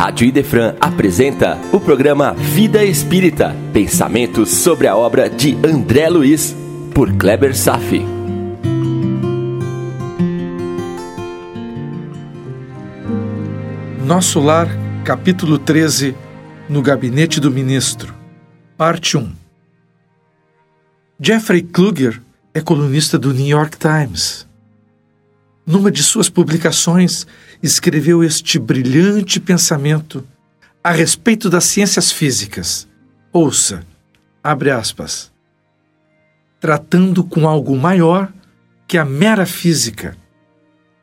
Rádio Idefran apresenta o programa Vida Espírita, pensamentos sobre a obra de André Luiz, por Kleber Safi. Nosso Lar, capítulo 13, no Gabinete do Ministro, parte 1. Jeffrey Kluger é colunista do New York Times. Numa de suas publicações, escreveu este brilhante pensamento a respeito das ciências físicas. Ouça, abre aspas. Tratando com algo maior que a mera física,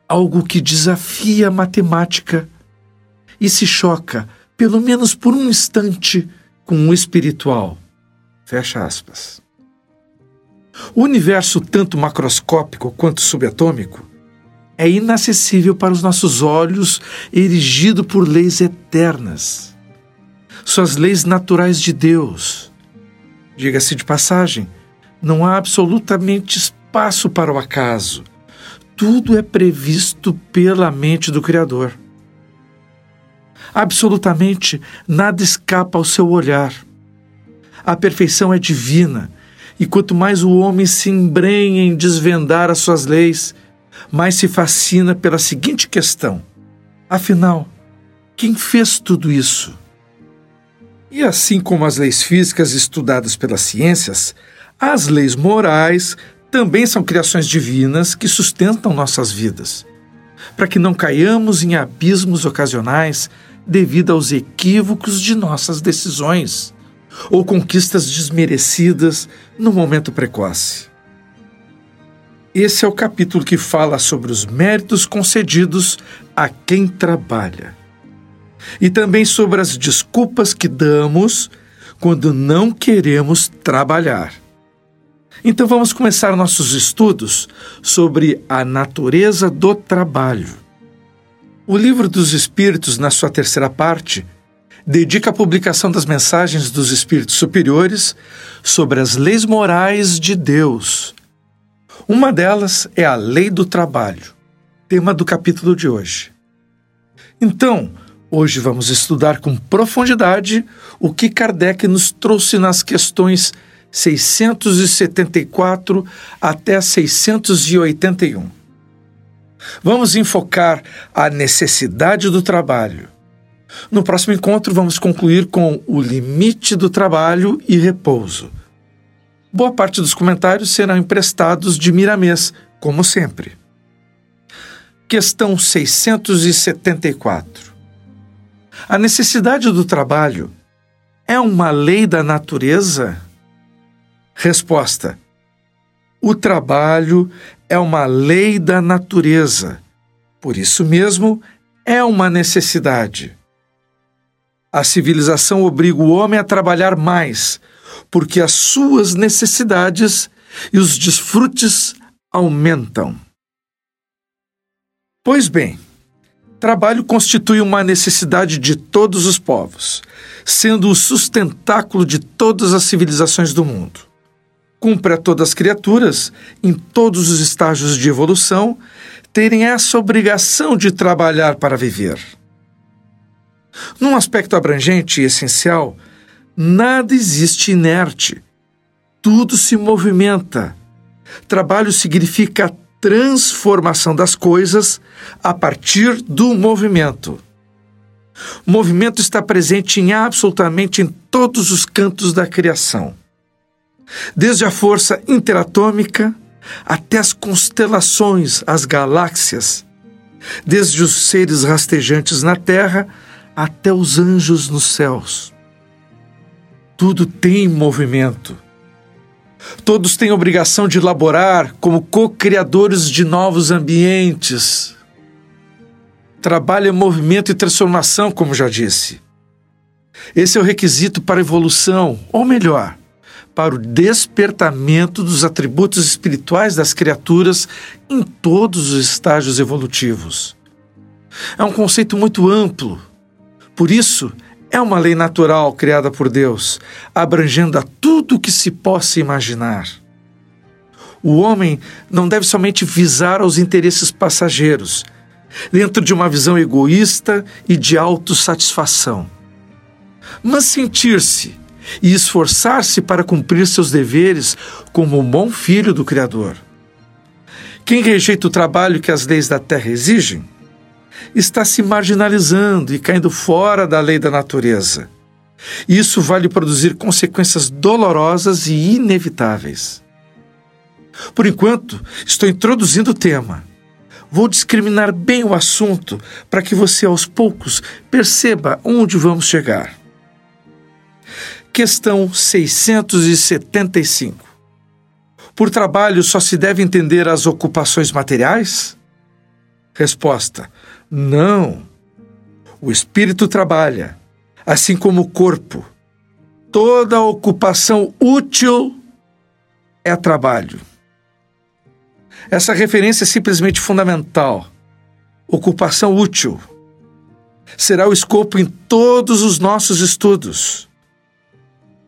algo que desafia a matemática e se choca, pelo menos por um instante, com o espiritual. Fecha aspas. O universo, tanto macroscópico quanto subatômico, é inacessível para os nossos olhos, erigido por leis eternas. Suas leis naturais de Deus. Diga-se de passagem, não há absolutamente espaço para o acaso. Tudo é previsto pela mente do Criador. Absolutamente nada escapa ao seu olhar. A perfeição é divina, e quanto mais o homem se embrenha em desvendar as suas leis, mais se fascina pela seguinte questão: afinal, quem fez tudo isso? E assim como as leis físicas estudadas pelas ciências, as leis morais também são criações divinas que sustentam nossas vidas, para que não caiamos em abismos ocasionais devido aos equívocos de nossas decisões ou conquistas desmerecidas no momento precoce. Esse é o capítulo que fala sobre os méritos concedidos a quem trabalha. E também sobre as desculpas que damos quando não queremos trabalhar. Então vamos começar nossos estudos sobre a natureza do trabalho. O Livro dos Espíritos, na sua terceira parte, dedica a publicação das mensagens dos espíritos superiores sobre as leis morais de Deus uma delas é a lei do trabalho, tema do capítulo de hoje. Então, hoje vamos estudar com profundidade o que Kardec nos trouxe nas questões 674 até 681. Vamos enfocar a necessidade do trabalho. No próximo encontro, vamos concluir com o limite do trabalho e repouso. Boa parte dos comentários serão emprestados de Miramês, como sempre. Questão 674. A necessidade do trabalho é uma lei da natureza? Resposta: O trabalho é uma lei da natureza. Por isso mesmo, é uma necessidade. A civilização obriga o homem a trabalhar mais, porque as suas necessidades e os desfrutes aumentam. Pois bem, trabalho constitui uma necessidade de todos os povos, sendo o sustentáculo de todas as civilizações do mundo. Cumpre a todas as criaturas, em todos os estágios de evolução, terem essa obrigação de trabalhar para viver. Num aspecto abrangente e essencial, Nada existe inerte. Tudo se movimenta. Trabalho significa transformação das coisas a partir do movimento. O movimento está presente em absolutamente em todos os cantos da criação. Desde a força interatômica até as constelações, as galáxias, desde os seres rastejantes na terra até os anjos nos céus. Tudo tem movimento. Todos têm obrigação de elaborar como co-criadores de novos ambientes. Trabalho é movimento e transformação, como já disse. Esse é o requisito para a evolução, ou melhor, para o despertamento dos atributos espirituais das criaturas em todos os estágios evolutivos. É um conceito muito amplo. Por isso, é uma lei natural criada por Deus, abrangendo a tudo o que se possa imaginar. O homem não deve somente visar aos interesses passageiros, dentro de uma visão egoísta e de autossatisfação. Mas sentir-se e esforçar-se para cumprir seus deveres como um bom filho do Criador. Quem rejeita o trabalho que as leis da terra exigem está se marginalizando e caindo fora da lei da natureza. Isso vai lhe produzir consequências dolorosas e inevitáveis. Por enquanto, estou introduzindo o tema. Vou discriminar bem o assunto para que você, aos poucos, perceba onde vamos chegar. Questão 675. Por trabalho só se deve entender as ocupações materiais? Resposta: Não. O espírito trabalha, assim como o corpo. Toda ocupação útil é trabalho. Essa referência é simplesmente fundamental. Ocupação útil será o escopo em todos os nossos estudos.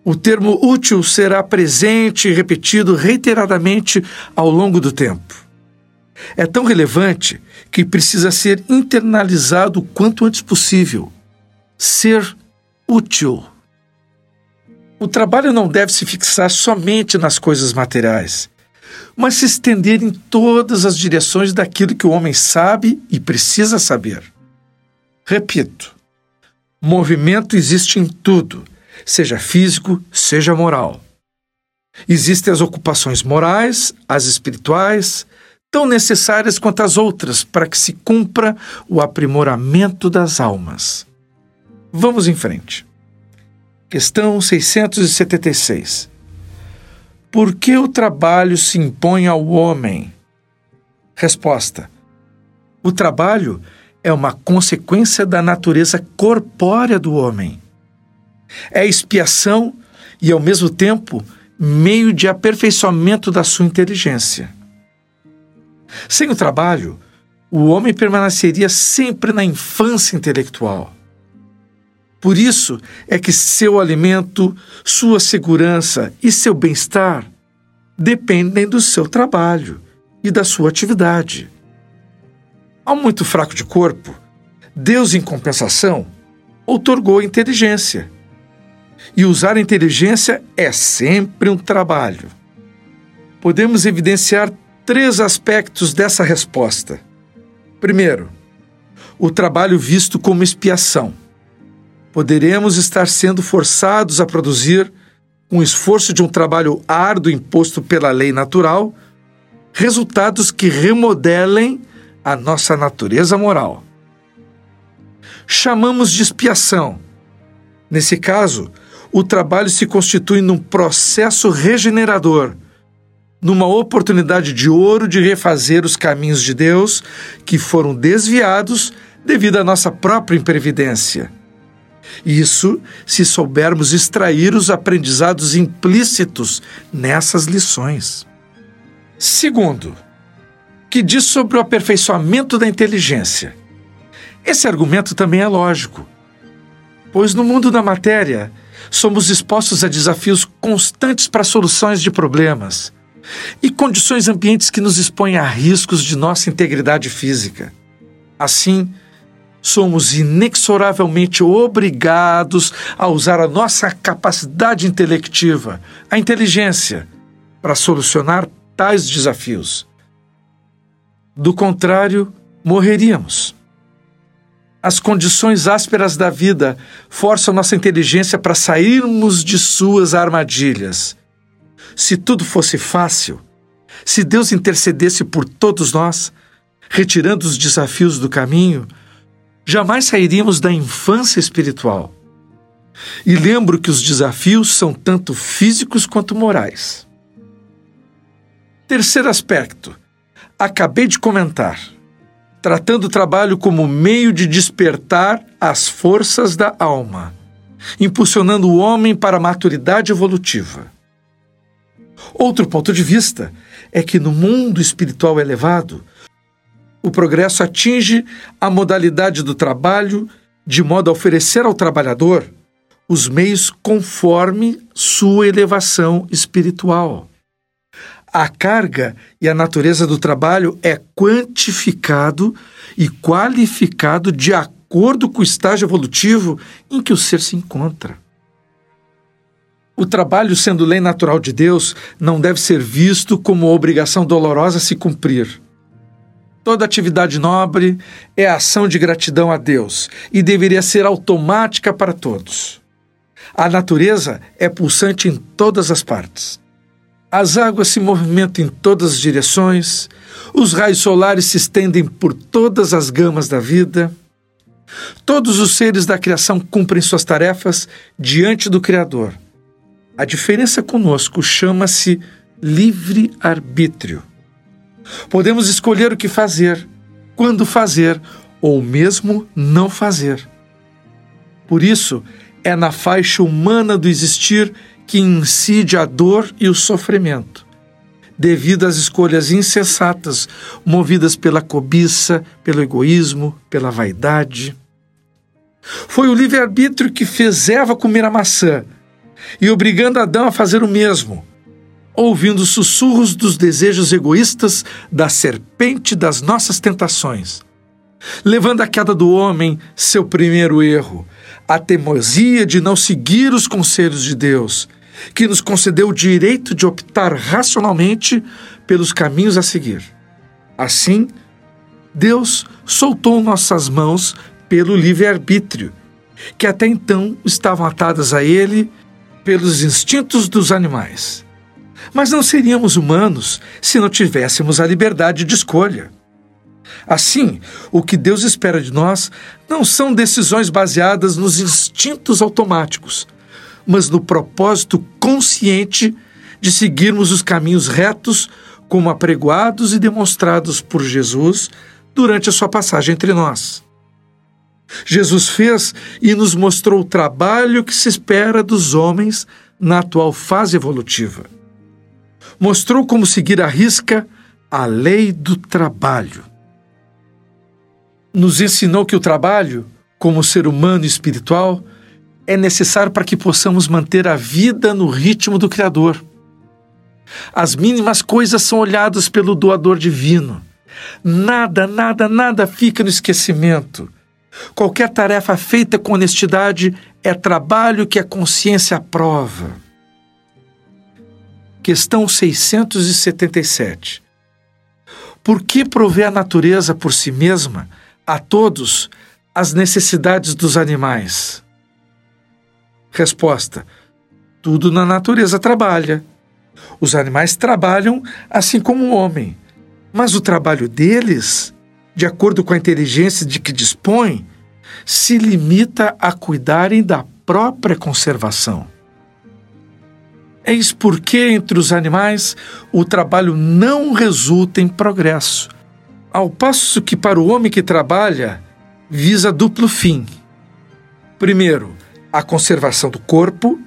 O termo útil será presente e repetido reiteradamente ao longo do tempo. É tão relevante que precisa ser internalizado o quanto antes possível. Ser útil. O trabalho não deve se fixar somente nas coisas materiais mas se estender em todas as direções daquilo que o homem sabe e precisa saber. Repito: movimento existe em tudo, seja físico, seja moral. Existem as ocupações morais, as espirituais, tão necessárias quanto as outras para que se cumpra o aprimoramento das almas. Vamos em frente. Questão 676. Por que o trabalho se impõe ao homem? Resposta: O trabalho é uma consequência da natureza corpórea do homem. É expiação e, ao mesmo tempo, meio de aperfeiçoamento da sua inteligência. Sem o trabalho, o homem permaneceria sempre na infância intelectual. Por isso é que seu alimento, sua segurança e seu bem-estar dependem do seu trabalho e da sua atividade. Ao muito fraco de corpo, Deus, em compensação, outorgou inteligência. E usar inteligência é sempre um trabalho. Podemos evidenciar três aspectos dessa resposta. Primeiro, o trabalho visto como expiação poderemos estar sendo forçados a produzir, o esforço de um trabalho árduo imposto pela lei natural, resultados que remodelem a nossa natureza moral. Chamamos de expiação. Nesse caso, o trabalho se constitui num processo regenerador, numa oportunidade de ouro de refazer os caminhos de Deus que foram desviados devido à nossa própria imprevidência. Isso se soubermos extrair os aprendizados implícitos nessas lições. Segundo, que diz sobre o aperfeiçoamento da inteligência. Esse argumento também é lógico, pois no mundo da matéria somos expostos a desafios constantes para soluções de problemas e condições ambientes que nos expõem a riscos de nossa integridade física. Assim, somos inexoravelmente obrigados a usar a nossa capacidade intelectiva, a inteligência, para solucionar tais desafios. Do contrário, morreríamos. As condições ásperas da vida forçam nossa inteligência para sairmos de suas armadilhas. Se tudo fosse fácil, se Deus intercedesse por todos nós, retirando os desafios do caminho, jamais sairíamos da infância espiritual. E lembro que os desafios são tanto físicos quanto morais. Terceiro aspecto. Acabei de comentar. Tratando o trabalho como meio de despertar as forças da alma, impulsionando o homem para a maturidade evolutiva. Outro ponto de vista é que no mundo espiritual elevado, o progresso atinge a modalidade do trabalho de modo a oferecer ao trabalhador os meios conforme sua elevação espiritual. a carga e a natureza do trabalho é quantificado e qualificado de acordo com o estágio evolutivo em que o ser se encontra. O trabalho, sendo lei natural de Deus, não deve ser visto como obrigação dolorosa a se cumprir. Toda atividade nobre é ação de gratidão a Deus e deveria ser automática para todos. A natureza é pulsante em todas as partes. As águas se movimentam em todas as direções, os raios solares se estendem por todas as gamas da vida. Todos os seres da criação cumprem suas tarefas diante do Criador. A diferença conosco chama-se livre-arbítrio. Podemos escolher o que fazer, quando fazer ou mesmo não fazer. Por isso, é na faixa humana do existir que incide a dor e o sofrimento, devido às escolhas insensatas, movidas pela cobiça, pelo egoísmo, pela vaidade. Foi o livre-arbítrio que fez Eva comer a maçã e obrigando Adão a fazer o mesmo, ouvindo os sussurros dos desejos egoístas da serpente das nossas tentações, levando à queda do homem seu primeiro erro, a teimosia de não seguir os conselhos de Deus que nos concedeu o direito de optar racionalmente pelos caminhos a seguir. Assim, Deus soltou nossas mãos pelo livre-arbítrio, que até então estavam atadas a Ele pelos instintos dos animais. Mas não seríamos humanos se não tivéssemos a liberdade de escolha. Assim, o que Deus espera de nós não são decisões baseadas nos instintos automáticos, mas no propósito consciente de seguirmos os caminhos retos, como apregoados e demonstrados por Jesus durante a sua passagem entre nós. Jesus fez e nos mostrou o trabalho que se espera dos homens na atual fase evolutiva. Mostrou como seguir à risca a lei do trabalho. Nos ensinou que o trabalho, como ser humano e espiritual, é necessário para que possamos manter a vida no ritmo do Criador. As mínimas coisas são olhadas pelo doador divino. Nada, nada, nada fica no esquecimento. Qualquer tarefa feita com honestidade é trabalho que a consciência aprova. Questão 677. Por que prover a natureza por si mesma, a todos, as necessidades dos animais? Resposta: Tudo na natureza trabalha. Os animais trabalham assim como o homem, mas o trabalho deles, de acordo com a inteligência de que dispõem, se limita a cuidarem da própria conservação. Eis porque entre os animais o trabalho não resulta em progresso, ao passo que para o homem que trabalha visa duplo fim. Primeiro, a conservação do corpo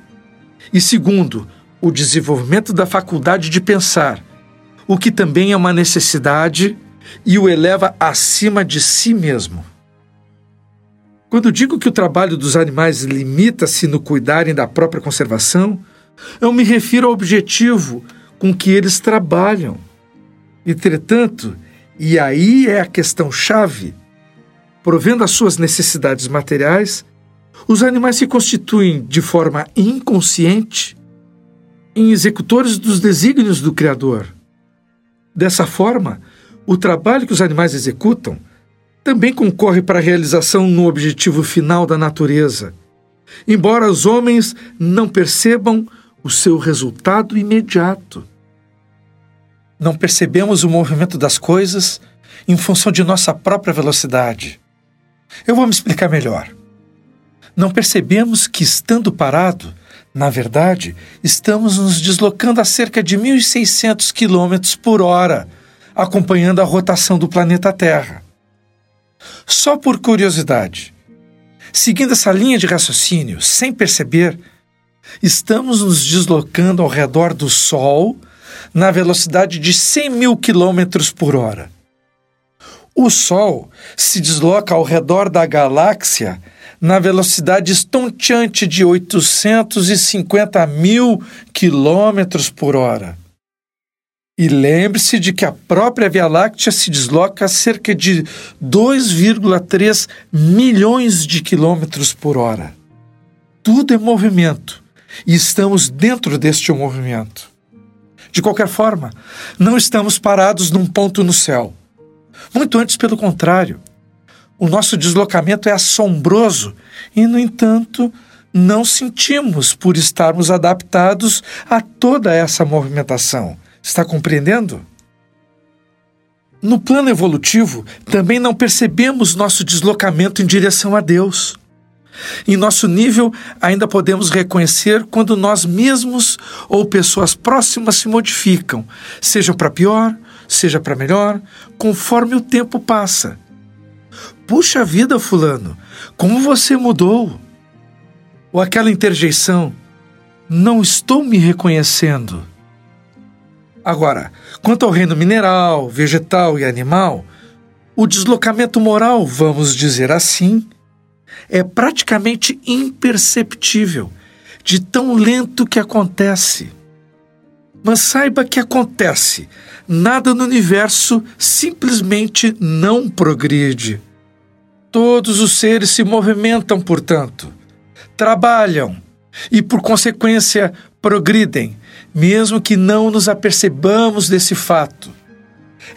e, segundo, o desenvolvimento da faculdade de pensar, o que também é uma necessidade e o eleva acima de si mesmo. Quando digo que o trabalho dos animais limita-se no cuidarem da própria conservação, eu me refiro ao objetivo com que eles trabalham. Entretanto, e aí é a questão chave, provendo as suas necessidades materiais, os animais se constituem de forma inconsciente em executores dos desígnios do Criador. Dessa forma, o trabalho que os animais executam também concorre para a realização no objetivo final da natureza, embora os homens não percebam o seu resultado imediato. Não percebemos o movimento das coisas em função de nossa própria velocidade. Eu vou me explicar melhor não percebemos que, estando parado, na verdade, estamos nos deslocando a cerca de 1.600 km por hora, acompanhando a rotação do planeta Terra. Só por curiosidade, seguindo essa linha de raciocínio, sem perceber, estamos nos deslocando ao redor do Sol na velocidade de 100 mil quilômetros por hora. O Sol se desloca ao redor da galáxia na velocidade estonteante de 850 mil quilômetros por hora. E lembre-se de que a própria Via Láctea se desloca a cerca de 2,3 milhões de quilômetros por hora. Tudo é movimento e estamos dentro deste movimento. De qualquer forma, não estamos parados num ponto no céu. Muito antes, pelo contrário. O nosso deslocamento é assombroso e, no entanto, não sentimos por estarmos adaptados a toda essa movimentação. Está compreendendo? No plano evolutivo, também não percebemos nosso deslocamento em direção a Deus. Em nosso nível, ainda podemos reconhecer quando nós mesmos ou pessoas próximas se modificam, seja para pior, seja para melhor, conforme o tempo passa. Puxa vida, Fulano, como você mudou! Ou aquela interjeição, não estou me reconhecendo. Agora, quanto ao reino mineral, vegetal e animal, o deslocamento moral, vamos dizer assim, é praticamente imperceptível, de tão lento que acontece. Mas saiba que acontece, nada no universo simplesmente não progride. Todos os seres se movimentam, portanto, trabalham e, por consequência, progridem, mesmo que não nos apercebamos desse fato.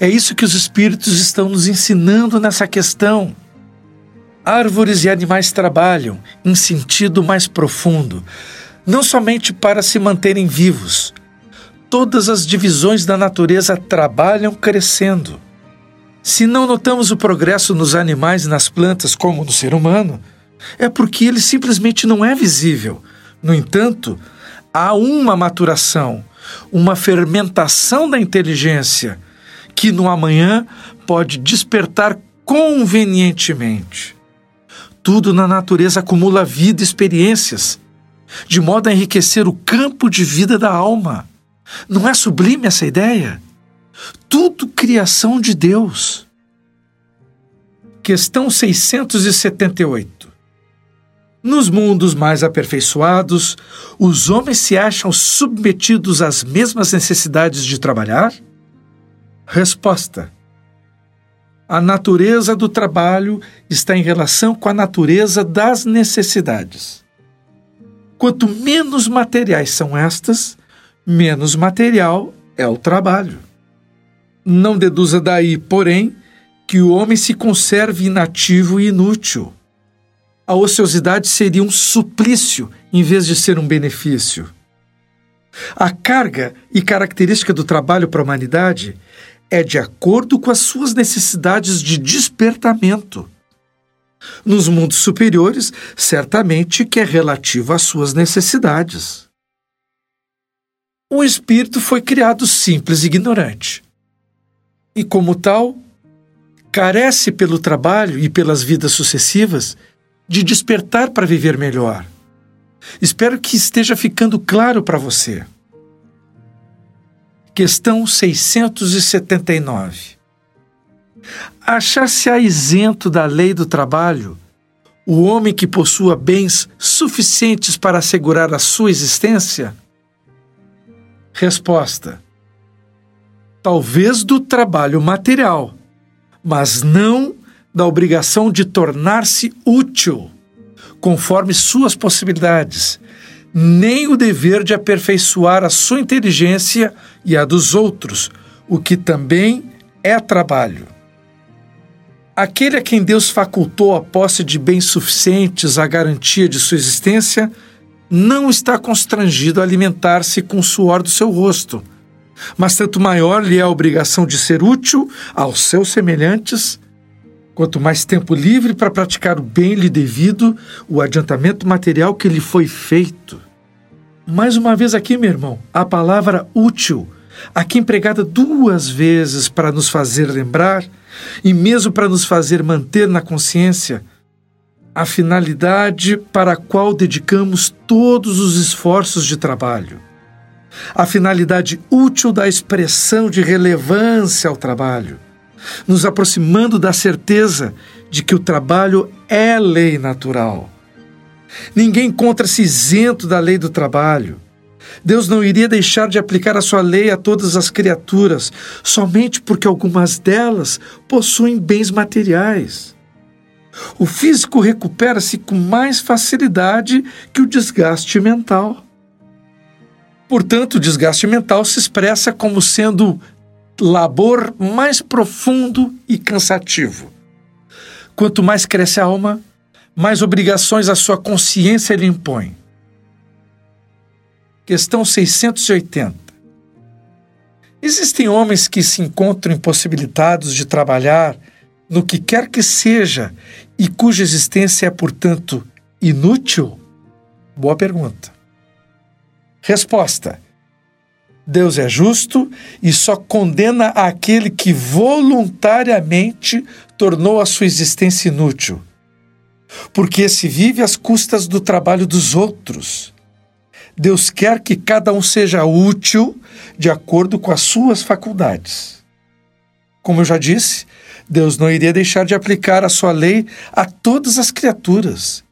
É isso que os espíritos estão nos ensinando nessa questão. Árvores e animais trabalham em sentido mais profundo, não somente para se manterem vivos. Todas as divisões da natureza trabalham crescendo. Se não notamos o progresso nos animais e nas plantas como no ser humano, é porque ele simplesmente não é visível. No entanto, há uma maturação, uma fermentação da inteligência que no amanhã pode despertar convenientemente. Tudo na natureza acumula vida e experiências, de modo a enriquecer o campo de vida da alma. Não é sublime essa ideia? Tudo criação de Deus. Questão 678. Nos mundos mais aperfeiçoados, os homens se acham submetidos às mesmas necessidades de trabalhar? Resposta: a natureza do trabalho está em relação com a natureza das necessidades. Quanto menos materiais são estas, menos material é o trabalho. Não deduza daí, porém, que o homem se conserve inativo e inútil. A ociosidade seria um suplício em vez de ser um benefício. A carga e característica do trabalho para a humanidade é de acordo com as suas necessidades de despertamento. Nos mundos superiores, certamente que é relativo às suas necessidades. O espírito foi criado simples e ignorante. E, como tal, carece pelo trabalho e pelas vidas sucessivas de despertar para viver melhor. Espero que esteja ficando claro para você. Questão 679. Achar-se-á isento da lei do trabalho o homem que possua bens suficientes para assegurar a sua existência? Resposta: Talvez do trabalho material, mas não da obrigação de tornar-se útil, conforme suas possibilidades, nem o dever de aperfeiçoar a sua inteligência e a dos outros, o que também é trabalho. Aquele a quem Deus facultou a posse de bens suficientes à garantia de sua existência não está constrangido a alimentar-se com o suor do seu rosto, mas tanto maior lhe é a obrigação de ser útil aos seus semelhantes, quanto mais tempo livre para praticar o bem lhe devido, o adiantamento material que lhe foi feito. Mais uma vez aqui, meu irmão, a palavra útil, aqui empregada duas vezes para nos fazer lembrar e mesmo para nos fazer manter na consciência a finalidade para a qual dedicamos todos os esforços de trabalho. A finalidade útil da expressão de relevância ao trabalho, nos aproximando da certeza de que o trabalho é lei natural Ninguém encontra-se isento da lei do trabalho. Deus não iria deixar de aplicar a sua lei a todas as criaturas, somente porque algumas delas possuem bens materiais. O físico recupera-se com mais facilidade que o desgaste mental. Portanto, o desgaste mental se expressa como sendo labor mais profundo e cansativo. Quanto mais cresce a alma, mais obrigações a sua consciência lhe impõe. Questão 680. Existem homens que se encontram impossibilitados de trabalhar no que quer que seja e cuja existência é, portanto, inútil? Boa pergunta. Resposta: Deus é justo e só condena aquele que voluntariamente tornou a sua existência inútil, porque se vive às custas do trabalho dos outros. Deus quer que cada um seja útil de acordo com as suas faculdades. Como eu já disse, Deus não iria deixar de aplicar a sua lei a todas as criaturas.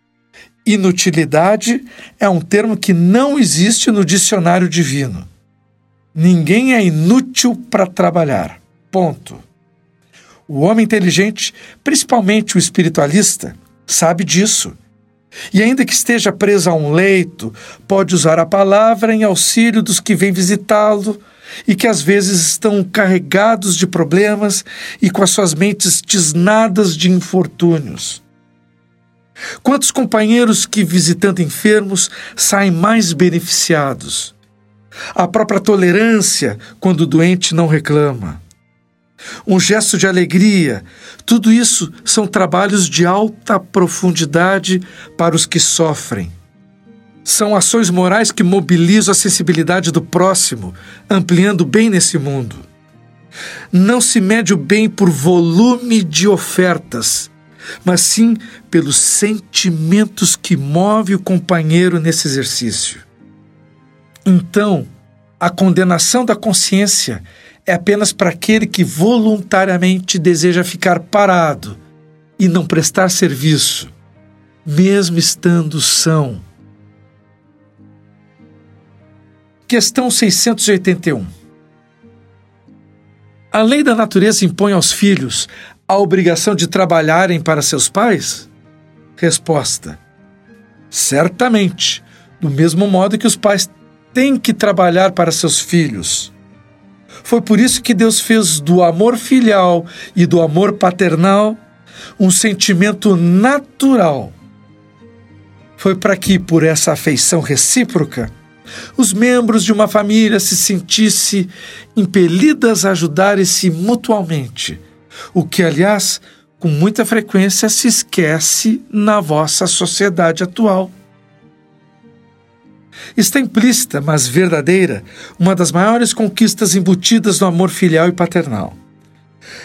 Inutilidade é um termo que não existe no dicionário divino. Ninguém é inútil para trabalhar. Ponto. O homem inteligente, principalmente o espiritualista, sabe disso e ainda que esteja preso a um leito, pode usar a palavra em auxílio dos que vêm visitá-lo e que às vezes estão carregados de problemas e com as suas mentes tisnadas de infortúnios. Quantos companheiros que, visitando enfermos, saem mais beneficiados? A própria tolerância quando o doente não reclama um gesto de alegria. Tudo isso são trabalhos de alta profundidade para os que sofrem. São ações morais que mobilizam a sensibilidade do próximo, ampliando o bem nesse mundo. Não se mede o bem por volume de ofertas, mas sim pelos sentimentos que move o companheiro nesse exercício. Então, a condenação da consciência é apenas para aquele que voluntariamente deseja ficar parado e não prestar serviço, mesmo estando são. Questão 681. A lei da natureza impõe aos filhos a obrigação de trabalharem para seus pais? Resposta: Certamente, do mesmo modo que os pais têm que trabalhar para seus filhos. Foi por isso que Deus fez do amor filial e do amor paternal um sentimento natural. Foi para que, por essa afeição recíproca, os membros de uma família se sentissem impelidas a ajudarem-se mutualmente, o que, aliás, com muita frequência se esquece na vossa sociedade atual. Está implícita, mas verdadeira, uma das maiores conquistas embutidas no amor filial e paternal.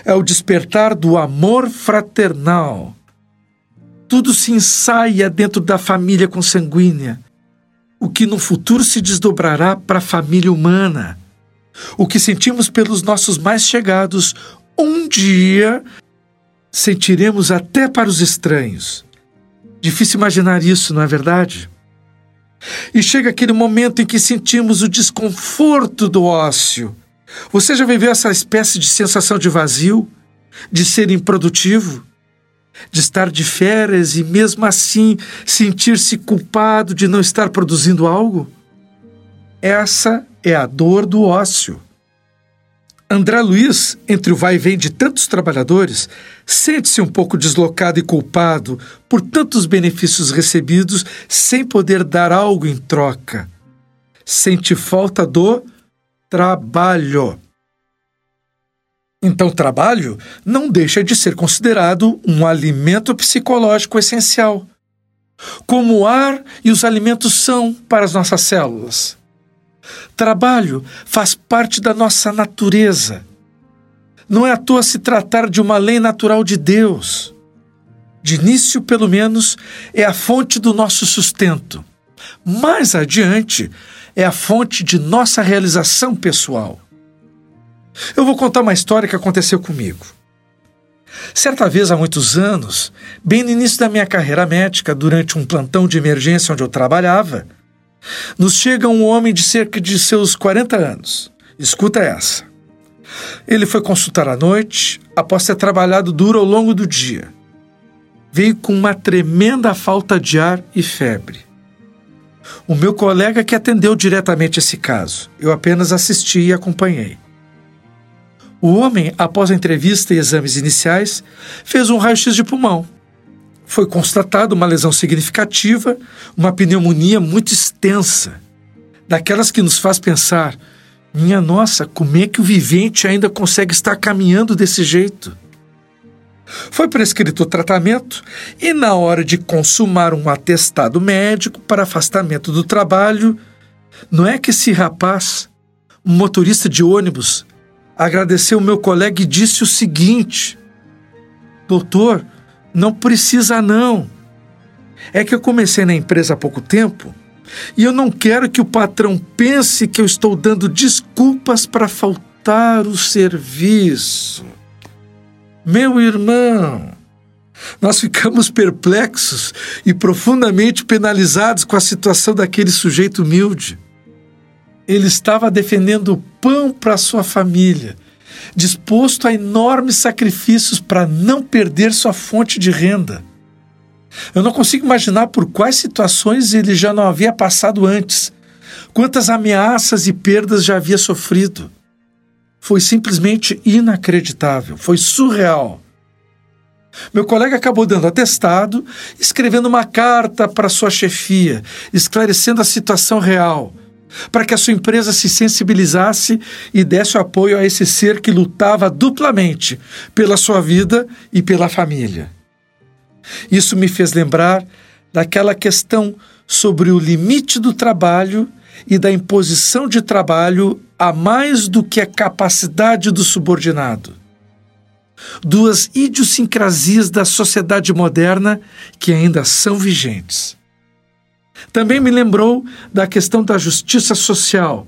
É o despertar do amor fraternal. Tudo se ensaia dentro da família consanguínea, o que no futuro se desdobrará para a família humana. O que sentimos pelos nossos mais chegados, um dia sentiremos até para os estranhos. Difícil imaginar isso, não é verdade? E chega aquele momento em que sentimos o desconforto do ócio. Você já viveu essa espécie de sensação de vazio, de ser improdutivo, de estar de férias e mesmo assim sentir-se culpado de não estar produzindo algo? Essa é a dor do ócio. André Luiz, entre o vai e vem de tantos trabalhadores, sente-se um pouco deslocado e culpado por tantos benefícios recebidos sem poder dar algo em troca. Sente falta do trabalho. Então, trabalho não deixa de ser considerado um alimento psicológico essencial, como o ar e os alimentos são para as nossas células. Trabalho faz parte da nossa natureza. Não é à toa se tratar de uma lei natural de Deus. De início, pelo menos, é a fonte do nosso sustento. Mais adiante, é a fonte de nossa realização pessoal. Eu vou contar uma história que aconteceu comigo. Certa vez, há muitos anos, bem no início da minha carreira médica, durante um plantão de emergência onde eu trabalhava, Nos chega um homem de cerca de seus 40 anos. Escuta essa. Ele foi consultar à noite, após ter trabalhado duro ao longo do dia. Veio com uma tremenda falta de ar e febre. O meu colega que atendeu diretamente esse caso. Eu apenas assisti e acompanhei. O homem, após a entrevista e exames iniciais, fez um raio-x de pulmão. Foi constatada uma lesão significativa, uma pneumonia muito extensa, daquelas que nos faz pensar: minha nossa, como é que o vivente ainda consegue estar caminhando desse jeito? Foi prescrito o tratamento e, na hora de consumar um atestado médico para afastamento do trabalho, não é que esse rapaz, um motorista de ônibus, agradeceu o meu colega e disse o seguinte: Doutor, não precisa não. É que eu comecei na empresa há pouco tempo e eu não quero que o patrão pense que eu estou dando desculpas para faltar o serviço. Meu irmão, nós ficamos perplexos e profundamente penalizados com a situação daquele sujeito humilde. Ele estava defendendo o pão para sua família, disposto a enormes sacrifícios para não perder sua fonte de renda. Eu não consigo imaginar por quais situações ele já não havia passado antes, quantas ameaças e perdas já havia sofrido. Foi simplesmente inacreditável, foi surreal. Meu colega acabou dando atestado, escrevendo uma carta para sua chefia, esclarecendo a situação real, para que a sua empresa se sensibilizasse e desse o apoio a esse ser que lutava duplamente pela sua vida e pela família. Isso me fez lembrar daquela questão sobre o limite do trabalho e da imposição de trabalho a mais do que a capacidade do subordinado. Duas idiosincrasias da sociedade moderna que ainda são vigentes. Também me lembrou da questão da justiça social,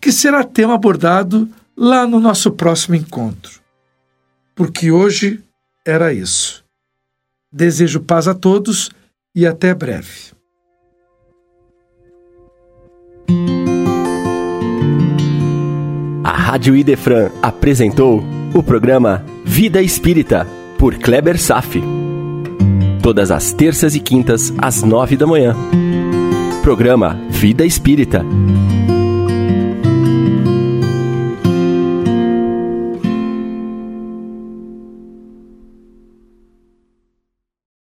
que será tema abordado lá no nosso próximo encontro. Porque hoje era isso. Desejo paz a todos e até breve. A Rádio Idefran apresentou o programa Vida Espírita, por Kleber Safi. Todas as terças e quintas, às nove da manhã. Programa Vida Espírita